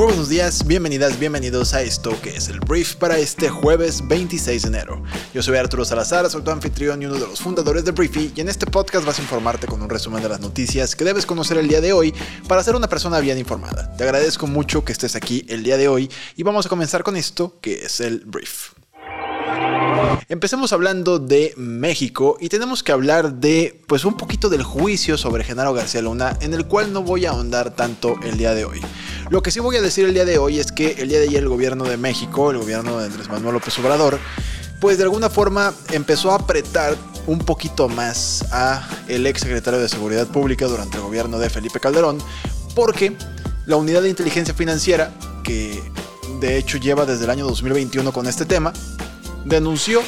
Muy buenos días, bienvenidas, bienvenidos a esto que es el brief para este jueves 26 de enero. Yo soy Arturo Salazar, soy tu anfitrión y uno de los fundadores de Briefy y en este podcast vas a informarte con un resumen de las noticias que debes conocer el día de hoy para ser una persona bien informada. Te agradezco mucho que estés aquí el día de hoy y vamos a comenzar con esto que es el brief. Empecemos hablando de México y tenemos que hablar de pues un poquito del juicio sobre Genaro García Luna en el cual no voy a ahondar tanto el día de hoy. Lo que sí voy a decir el día de hoy es que el día de ayer el gobierno de México, el gobierno de Andrés Manuel López Obrador, pues de alguna forma empezó a apretar un poquito más a el ex secretario de Seguridad Pública durante el gobierno de Felipe Calderón, porque la unidad de inteligencia financiera, que de hecho lleva desde el año 2021 con este tema, denunció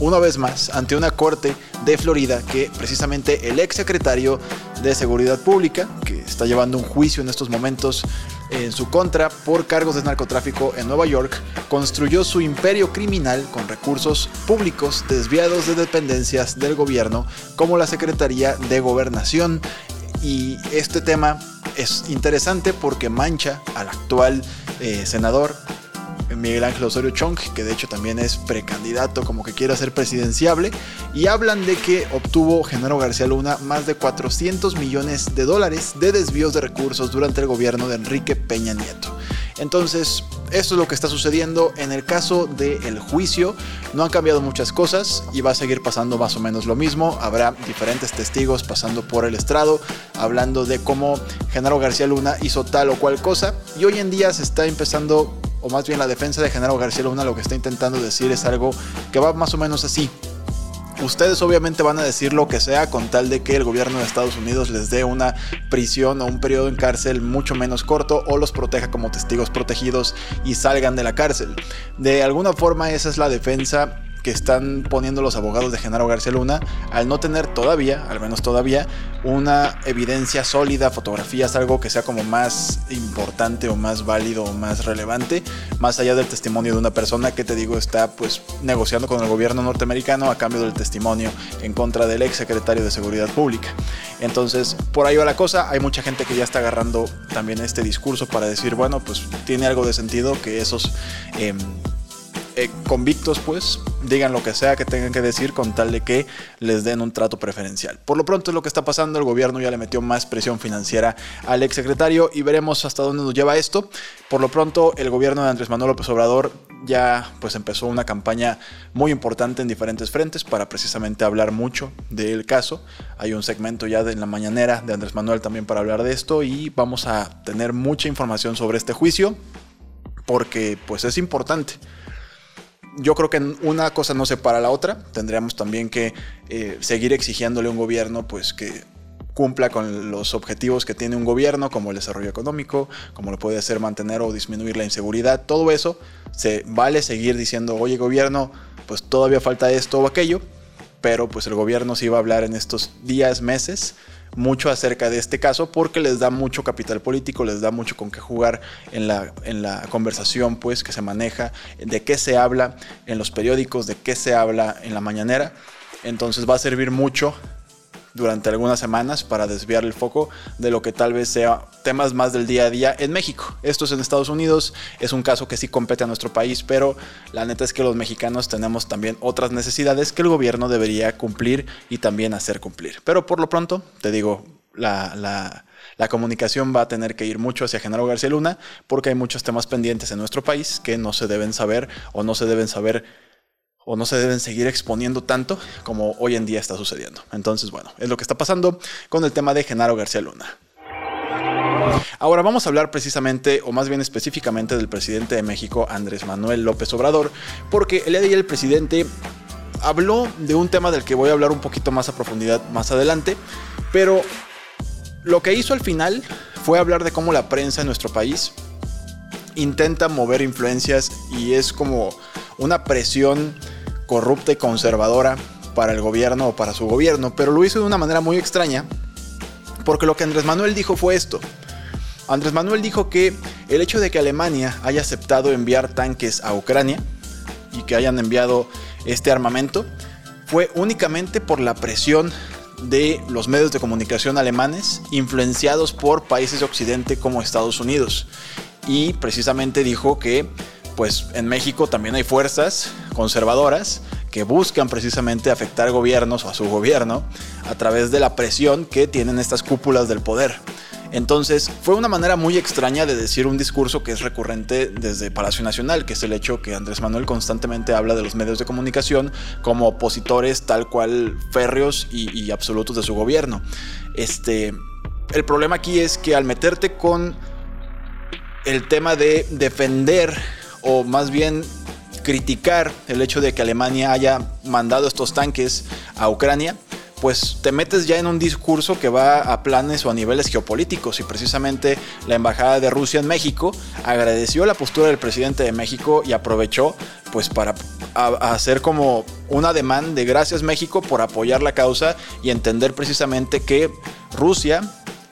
una vez más ante una corte de Florida que precisamente el ex secretario de Seguridad Pública, que está llevando un juicio en estos momentos en su contra por cargos de narcotráfico en Nueva York, construyó su imperio criminal con recursos públicos desviados de dependencias del gobierno como la Secretaría de Gobernación. Y este tema es interesante porque mancha al actual eh, senador Miguel Ángel Osorio Chong, que de hecho también es precandidato como que quiere ser presidenciable, y hablan de que obtuvo Genaro García Luna más de 400 millones de dólares de desvíos de recursos durante el gobierno de Enrique Peña Nieto. Entonces, esto es lo que está sucediendo. En el caso del juicio, no han cambiado muchas cosas y va a seguir pasando más o menos lo mismo. Habrá diferentes testigos pasando por el estrado, hablando de cómo Genaro García Luna hizo tal o cual cosa. Y hoy en día se está empezando o más bien la defensa de Genaro García Luna lo que está intentando decir es algo que va más o menos así. Ustedes obviamente van a decir lo que sea con tal de que el gobierno de Estados Unidos les dé una prisión o un periodo en cárcel mucho menos corto o los proteja como testigos protegidos y salgan de la cárcel. De alguna forma esa es la defensa que están poniendo los abogados de Genaro García Luna al no tener todavía, al menos todavía, una evidencia sólida, fotografías, algo que sea como más importante o más válido o más relevante, más allá del testimonio de una persona que te digo está pues negociando con el gobierno norteamericano a cambio del testimonio en contra del ex secretario de Seguridad Pública. Entonces, por ahí va la cosa, hay mucha gente que ya está agarrando también este discurso para decir, bueno, pues tiene algo de sentido que esos... Em, eh, convictos, pues, digan lo que sea que tengan que decir con tal de que les den un trato preferencial. Por lo pronto es lo que está pasando, el gobierno ya le metió más presión financiera al exsecretario y veremos hasta dónde nos lleva esto. Por lo pronto, el gobierno de Andrés Manuel López Obrador ya pues empezó una campaña muy importante en diferentes frentes para precisamente hablar mucho del caso. Hay un segmento ya de en la mañanera de Andrés Manuel también para hablar de esto y vamos a tener mucha información sobre este juicio porque pues es importante yo creo que una cosa no separa la otra. Tendríamos también que eh, seguir exigiéndole a un gobierno pues que cumpla con los objetivos que tiene un gobierno, como el desarrollo económico, como lo puede hacer mantener o disminuir la inseguridad, todo eso, se vale seguir diciendo, oye gobierno, pues todavía falta esto o aquello, pero pues el gobierno sí va a hablar en estos días, meses, mucho acerca de este caso porque les da mucho capital político, les da mucho con qué jugar en la, en la conversación pues que se maneja, de qué se habla en los periódicos, de qué se habla en la mañanera. Entonces va a servir mucho durante algunas semanas para desviar el foco de lo que tal vez sea temas más del día a día en México. Esto es en Estados Unidos, es un caso que sí compete a nuestro país, pero la neta es que los mexicanos tenemos también otras necesidades que el gobierno debería cumplir y también hacer cumplir. Pero por lo pronto, te digo, la, la comunicación va a tener que ir mucho hacia Genaro García Luna porque hay muchos temas pendientes en nuestro país que no se deben saber o no se deben saber o no se deben seguir exponiendo tanto como hoy en día está sucediendo. Entonces, bueno, es lo que está pasando con el tema de Genaro García Luna. Ahora vamos a hablar precisamente, o más bien específicamente, del presidente de México, Andrés Manuel López Obrador, porque el día de el presidente habló de un tema del que voy a hablar un poquito más a profundidad más adelante, pero lo que hizo al final fue hablar de cómo la prensa en nuestro país intenta mover influencias y es como una presión corrupta y conservadora para el gobierno o para su gobierno, pero lo hizo de una manera muy extraña Porque lo que Andrés Manuel dijo fue esto. Andrés Manuel dijo que el hecho de que Alemania haya aceptado enviar tanques a Ucrania y que hayan enviado este armamento fue únicamente por la presión de los medios de comunicación alemanes influenciados por países de Occidente como Estados Unidos. Y precisamente dijo que pues en México también hay fuerzas conservadoras que buscan precisamente afectar gobiernos o a su gobierno a través de la presión que tienen estas cúpulas del poder. Entonces, fue una manera muy extraña de decir un discurso que es recurrente desde Palacio Nacional, que es el hecho que Andrés Manuel constantemente habla de los medios de comunicación como opositores tal cual férreos y, absolutos de su gobierno. Este, el problema aquí es que al meterte con el tema de defender o más bien criticar el hecho de que Alemania haya mandado estos tanques a Ucrania, pues te metes ya en un discurso que va a planes o a niveles geopolíticos. Y precisamente la embajada de Rusia en México agradeció la postura del presidente de México y aprovechó pues para hacer como un ademán de gracias México por apoyar la causa y entender precisamente que Rusia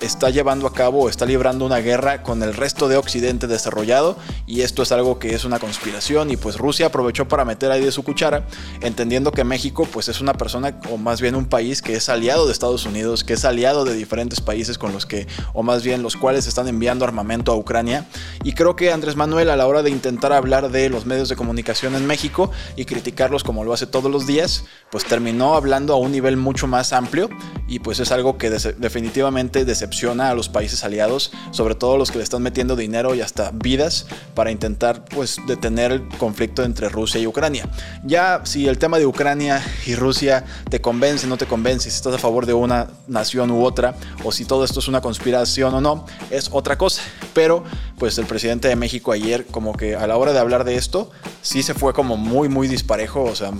está llevando a cabo o está librando una guerra con el resto de Occidente desarrollado y esto es algo que es una conspiración y pues Rusia aprovechó para meter ahí de su cuchara, entendiendo que México pues es una persona o más bien un país que es aliado de Estados Unidos, que es aliado de diferentes países con los que o más bien los cuales están enviando armamento a Ucrania. Y creo que Andrés Manuel a la hora de intentar hablar de los medios de comunicación en México y criticarlos como lo hace todos los días, pues terminó hablando a un nivel mucho más amplio y pues es algo que definitivamente decepciona a los países aliados, sobre todo los que le están metiendo dinero y hasta vidas para intentar pues detener el conflicto entre Rusia y Ucrania. Ya si el tema de Ucrania y Rusia te convence, no te convence, si estás a favor de una nación u otra o si todo esto es una conspiración o no, es otra cosa. Pero pues el presidente de México ayer como que a la hora de hablar de esto sí se fue como muy muy disparejo, o sea,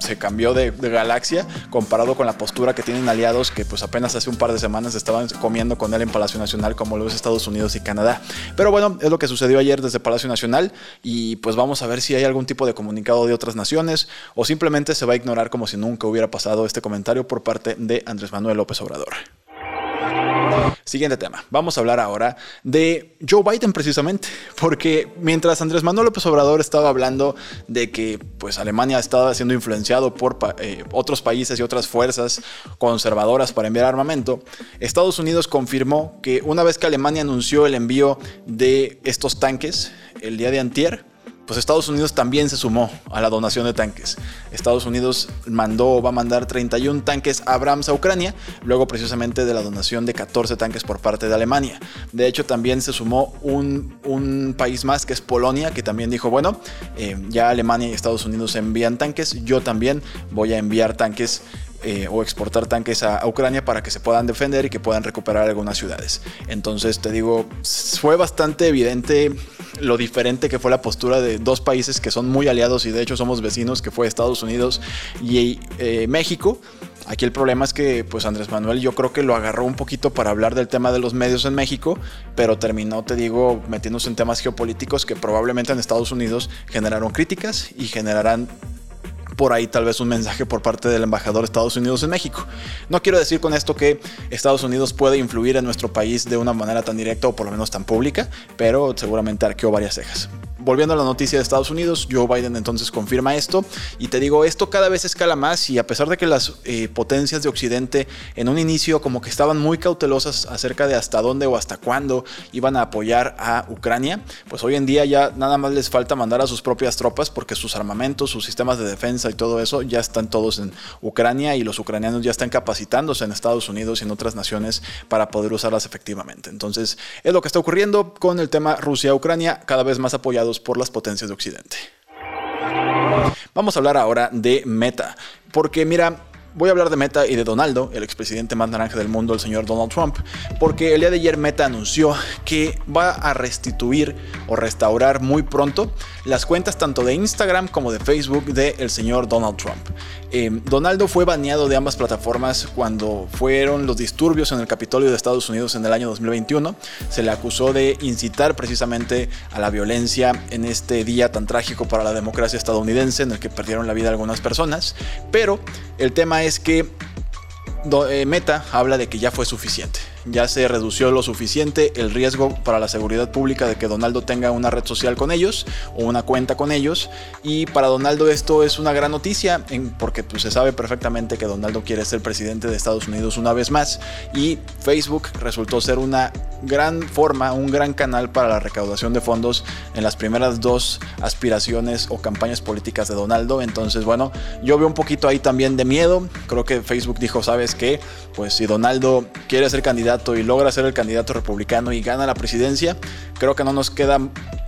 se cambió de, galaxia comparado con la postura que tienen aliados que pues apenas hace un par de semanas estaban comiendo con él en Palacio Nacional como lo es Estados Unidos y Canadá. Pero bueno, es lo que sucedió ayer desde Palacio Nacional y pues vamos a ver si hay algún tipo de comunicado de otras naciones o simplemente se va a ignorar como si nunca hubiera pasado este comentario por parte de Andrés Manuel López Obrador. Siguiente tema. Vamos a hablar ahora de Joe Biden precisamente, porque mientras Andrés Manuel López Obrador estaba hablando de que pues Alemania estaba siendo influenciado por eh, otros países y otras fuerzas conservadoras para enviar armamento, Estados Unidos confirmó que una vez que Alemania anunció el envío de estos tanques el día de antier, pues Estados Unidos también se sumó a la donación de tanques. Estados Unidos mandó o va a mandar 31 tanques Abrams a Ucrania, luego precisamente de la donación de 14 tanques por parte de Alemania. De hecho, también se sumó un, país más que es Polonia, que también dijo, bueno, eh, ya Alemania y Estados Unidos envían tanques, yo también voy a enviar tanques eh, o exportar tanques a, Ucrania para que se puedan defender y que puedan recuperar algunas ciudades. Entonces te digo, fue bastante evidente lo diferente que fue la postura de dos países que son muy aliados y de hecho somos vecinos, que fue Estados Unidos y eh, México. Aquí el problema es que pues Andrés Manuel yo creo que lo agarró un poquito para hablar del tema de los medios en México, pero terminó, te digo, metiéndose en temas geopolíticos que probablemente en Estados Unidos generaron críticas y generarán por ahí tal vez un mensaje por parte del embajador de Estados Unidos en México. No quiero decir con esto que Estados Unidos puede influir en nuestro país de una manera tan directa o por lo menos tan pública, pero seguramente arqueó varias cejas volviendo a la noticia de Estados Unidos, Joe Biden entonces confirma esto y te digo, esto cada vez escala más y a pesar de que las eh, potencias de Occidente en un inicio como que estaban muy cautelosas acerca de hasta dónde o hasta cuándo iban a apoyar a Ucrania, pues hoy en día ya nada más les falta mandar a sus propias tropas porque sus armamentos, sus sistemas de defensa y todo eso ya están todos en Ucrania y los ucranianos ya están capacitándose en Estados Unidos y en otras naciones para poder usarlas efectivamente. Entonces es lo que está ocurriendo con el tema Rusia-Ucrania, cada vez más apoyado por las potencias de Occidente. Vamos a hablar ahora de Meta, porque mira, Voy a hablar de Meta y de Donaldo, el expresidente más naranja del mundo, el señor Donald Trump, porque el día de ayer Meta anunció que va a restituir o restaurar muy pronto las cuentas tanto de Instagram como de Facebook del señor Donald Trump. Eh, Donaldo fue baneado de ambas plataformas cuando fueron los disturbios en el Capitolio de Estados Unidos en el año 2021. Se le acusó de incitar precisamente a la violencia en este día tan trágico para la democracia estadounidense en el que perdieron la vida algunas personas. Pero el tema es que eh, Meta habla de que ya fue suficiente. Ya se redució lo suficiente el riesgo para la seguridad pública de que Donaldo tenga una red social con ellos o una cuenta con ellos. Y para Donaldo esto es una gran noticia porque pues, se sabe perfectamente que Donaldo quiere ser presidente de Estados Unidos una vez más y Facebook resultó ser una gran forma, un gran canal para la recaudación de fondos en las primeras dos aspiraciones o campañas políticas de Donaldo. Entonces, bueno, yo veo un poquito ahí también de miedo. Creo que Facebook dijo, ¿sabes qué? Pues si Donaldo quiere ser candidato y logra ser el candidato republicano y gana la presidencia, creo que no nos queda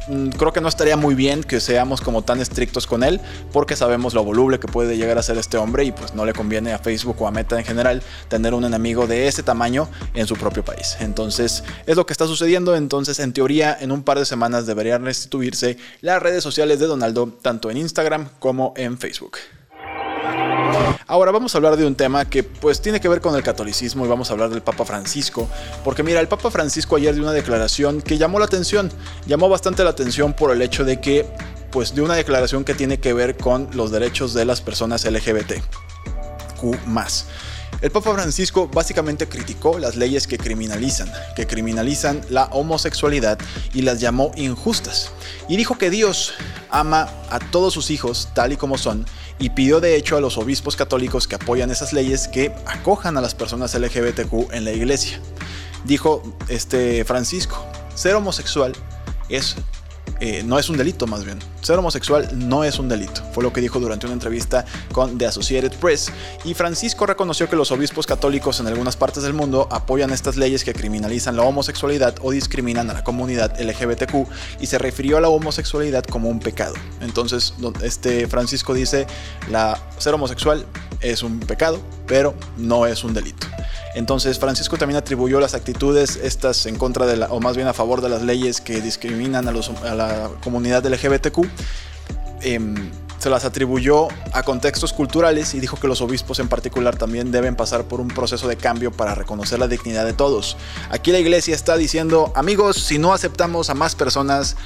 Mm, creo que no estaría muy bien que seamos como tan estrictos con él porque sabemos lo voluble que puede llegar a ser este hombre y pues no le conviene a Facebook o a Meta en general tener un enemigo de ese tamaño en su propio país. Entonces es lo que está sucediendo, entonces en teoría en un par de semanas deberían restituirse las redes sociales de Donaldo tanto en Instagram como en Facebook. Ahora vamos a hablar de un tema que pues tiene que ver con el catolicismo y vamos a hablar del Papa Francisco, porque mira, el Papa Francisco ayer dio una declaración que llamó la atención, llamó bastante la atención por el hecho de que pues dio una declaración que tiene que ver con los derechos de las personas LGBT. Q el Papa Francisco básicamente criticó las leyes que criminalizan, que criminalizan la homosexualidad y las llamó injustas. Y dijo que Dios ama a todos sus hijos tal y como son y pidió de hecho a los obispos católicos que apoyan esas leyes que acojan a las personas LGBTQ en la iglesia. Dijo este Francisco, ser homosexual es eh, no es un delito más bien. Ser homosexual no es un delito, fue lo que dijo durante una entrevista con The Associated Press. Y Francisco reconoció que los obispos católicos en algunas partes del mundo apoyan estas leyes que criminalizan la homosexualidad o discriminan a la comunidad LGBTQ y se refirió a la homosexualidad como un pecado. Entonces, este Francisco dice, ser homosexual es un pecado, pero no es un delito. Entonces Francisco también atribuyó las actitudes estas en contra de la, o más bien a favor de las leyes que discriminan a, los, a la comunidad LGBTQ. Eh, se las atribuyó a contextos culturales y dijo que los obispos en particular también deben pasar por un proceso de cambio para reconocer la dignidad de todos. Aquí la iglesia está diciendo, amigos, si no aceptamos a más personas,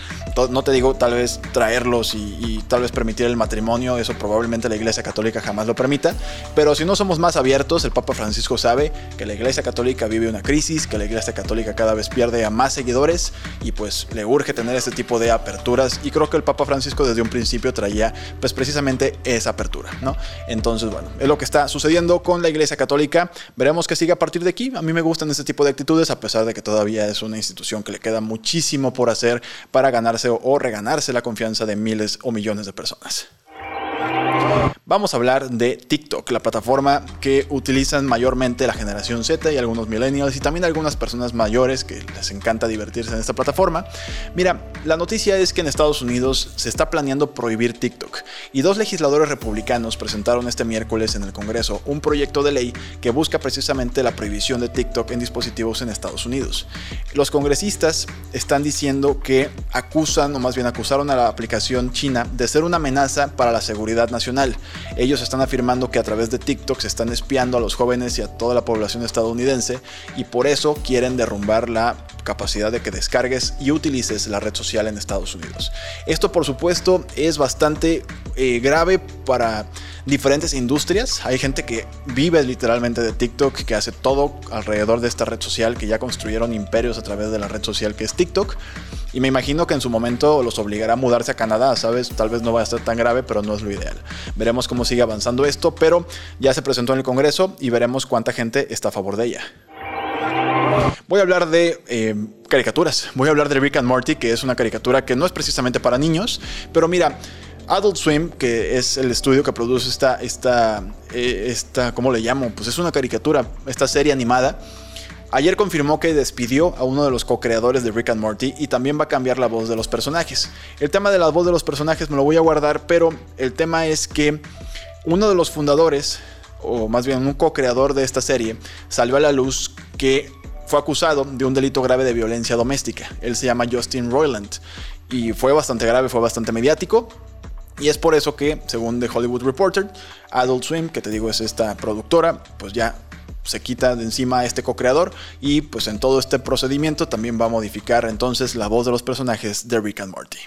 no te digo tal vez traerlos y, tal vez permitir el matrimonio, eso probablemente la iglesia católica jamás lo permita, pero si no somos más abiertos, el Papa Francisco sabe que la iglesia católica vive una crisis, que la iglesia católica cada vez pierde a más seguidores y pues le urge tener este tipo de aperturas y creo que el Papa Francisco desde un principio traía pues precisamente esa apertura, ¿no? Entonces, bueno, es lo que está sucediendo con la Iglesia Católica. Veremos qué sigue a partir de aquí. A mí me gustan este tipo de actitudes, a pesar de que todavía es una institución que le queda muchísimo por hacer para ganarse o reganarse la confianza de miles o millones de personas. Vamos a hablar de TikTok, la plataforma que utilizan mayormente la generación Z y algunos millennials y también algunas personas mayores que les encanta divertirse en esta plataforma. Mira, la noticia es que en Estados Unidos se está planeando prohibir TikTok y dos legisladores republicanos presentaron este miércoles en el Congreso un proyecto de ley que busca precisamente la prohibición de TikTok en dispositivos en Estados Unidos. Los congresistas están diciendo que acusan, o más bien acusaron a la aplicación china de ser una amenaza para la seguridad nacional. Ellos están afirmando que a través de TikTok se están espiando a los jóvenes y a toda la población estadounidense y por eso quieren derrumbar la capacidad de que descargues y utilices la red social en Estados Unidos. Esto por supuesto es bastante eh, grave para diferentes industrias. Hay gente que vive literalmente de TikTok, que hace todo alrededor de esta red social, que ya construyeron imperios a través de la red social que es TikTok. Y me imagino que en su momento los obligará a mudarse a Canadá, ¿sabes? Tal vez no va a ser tan grave, pero no es lo ideal. Veremos cómo sigue avanzando esto, pero ya se presentó en el Congreso y veremos cuánta gente está a favor de ella. Voy a hablar de eh, caricaturas. Voy a hablar de Rick and Morty, que es una caricatura que no es precisamente para niños, pero mira, Adult Swim, que es el estudio que produce esta, esta, eh, esta, ¿cómo le llamo? Pues es una caricatura, esta serie animada Ayer confirmó que despidió a uno de los co-creadores de Rick and Morty y también va a cambiar la voz de los personajes. El tema de la voz de los personajes me lo voy a guardar, pero el tema es que uno de los fundadores, o más bien un co-creador de esta serie, salió a la luz que fue acusado de un delito grave de violencia doméstica. Él se llama Justin Roiland y fue bastante grave, fue bastante mediático. Y es por eso que, según The Hollywood Reporter, Adult Swim, que te digo es esta productora, pues ya se quita de encima a este co-creador y pues en todo este procedimiento también va a modificar entonces la voz de los personajes de Rick and Morty.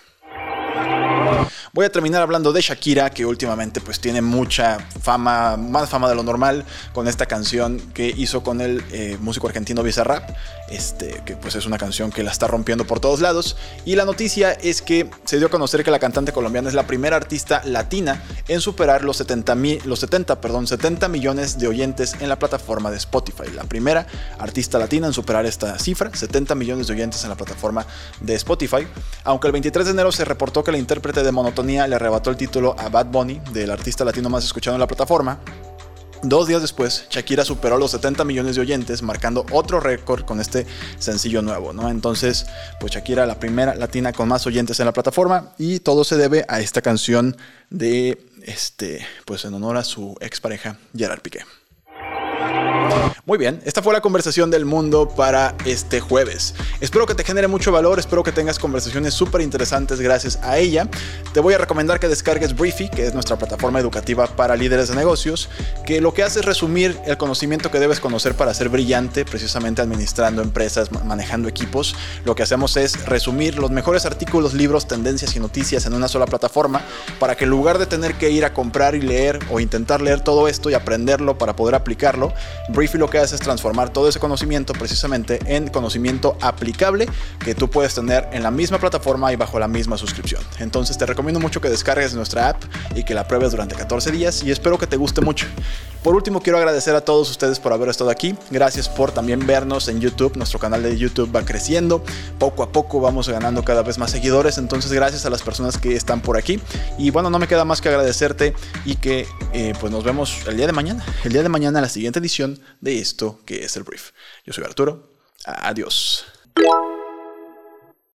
Voy a terminar hablando de Shakira, que últimamente pues tiene mucha fama, más fama de lo normal, con esta canción que hizo con el eh, músico argentino Bizarrap, este, que pues es una canción que la está rompiendo por todos lados. Y la noticia es que se dio a conocer que la cantante colombiana es la primera artista latina en superar los 70, los 70, perdón, 70 millones de oyentes en la plataforma de Spotify. La primera artista latina en superar esta cifra, 70 millones de oyentes en la plataforma de Spotify. Aunque el 23 de enero se reportó que la intérprete de Monotonía le arrebató el título a Bad Bunny, del artista latino más escuchado en la plataforma, Dos días después, Shakira superó los 70 millones de oyentes, marcando otro récord con este sencillo nuevo, ¿no? Entonces, pues Shakira, la primera latina con más oyentes en la plataforma, y todo se debe a esta canción de, este, pues en honor a su expareja Gerard Piqué. Muy bien, esta fue la conversación del mundo para este jueves. Espero que te genere mucho valor, espero que tengas conversaciones súper interesantes gracias a ella. Te voy a recomendar que descargues Briefy, que es nuestra plataforma educativa para líderes de negocios, que lo que hace es resumir el conocimiento que debes conocer para ser brillante, precisamente administrando empresas, manejando equipos. Lo que hacemos es resumir los mejores artículos, libros, tendencias y noticias en una sola plataforma para que en lugar de tener que ir a comprar y leer o intentar leer todo esto y aprenderlo para poder aplicarlo, Briefy lo es transformar todo ese conocimiento precisamente en conocimiento aplicable que tú puedes tener en la misma plataforma y bajo la misma suscripción. Entonces te recomiendo mucho que descargues nuestra app y que la pruebes durante 14 días y espero que te guste mucho. Por último, quiero agradecer a todos ustedes por haber estado aquí. Gracias por también vernos en YouTube. Nuestro canal de YouTube va creciendo. Poco a poco vamos ganando cada vez más seguidores. Entonces, gracias a las personas que están por aquí. Y bueno, no me queda más que agradecerte y que eh, pues nos vemos el día de mañana. El día de mañana, la siguiente edición de esto que es el brief. Yo soy Arturo. Adiós.